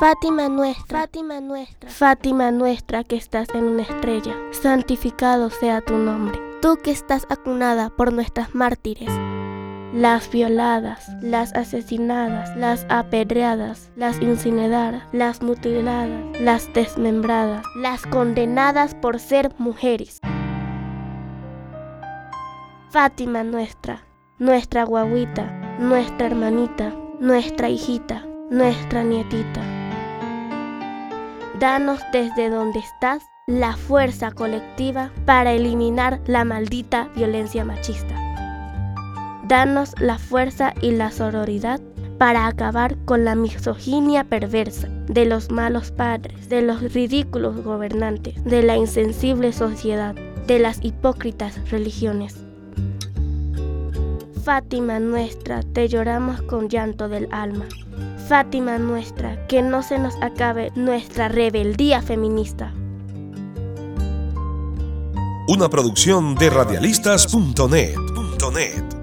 Fátima nuestra, Fátima nuestra, Fátima nuestra que estás en una estrella, santificado sea tu nombre. Tú que estás acunada por nuestras mártires, las violadas, las asesinadas, las apedreadas, las incineradas, las mutiladas, las desmembradas, las condenadas por ser mujeres. Fátima nuestra, nuestra guaguita, nuestra hermanita, nuestra hijita, nuestra nietita. Danos desde donde estás la fuerza colectiva para eliminar la maldita violencia machista. Danos la fuerza y la sororidad para acabar con la misoginia perversa de los malos padres, de los ridículos gobernantes, de la insensible sociedad, de las hipócritas religiones. Fátima nuestra, te lloramos con llanto del alma. Fátima nuestra, que no se nos acabe nuestra rebeldía feminista. Una producción de radialistas.net.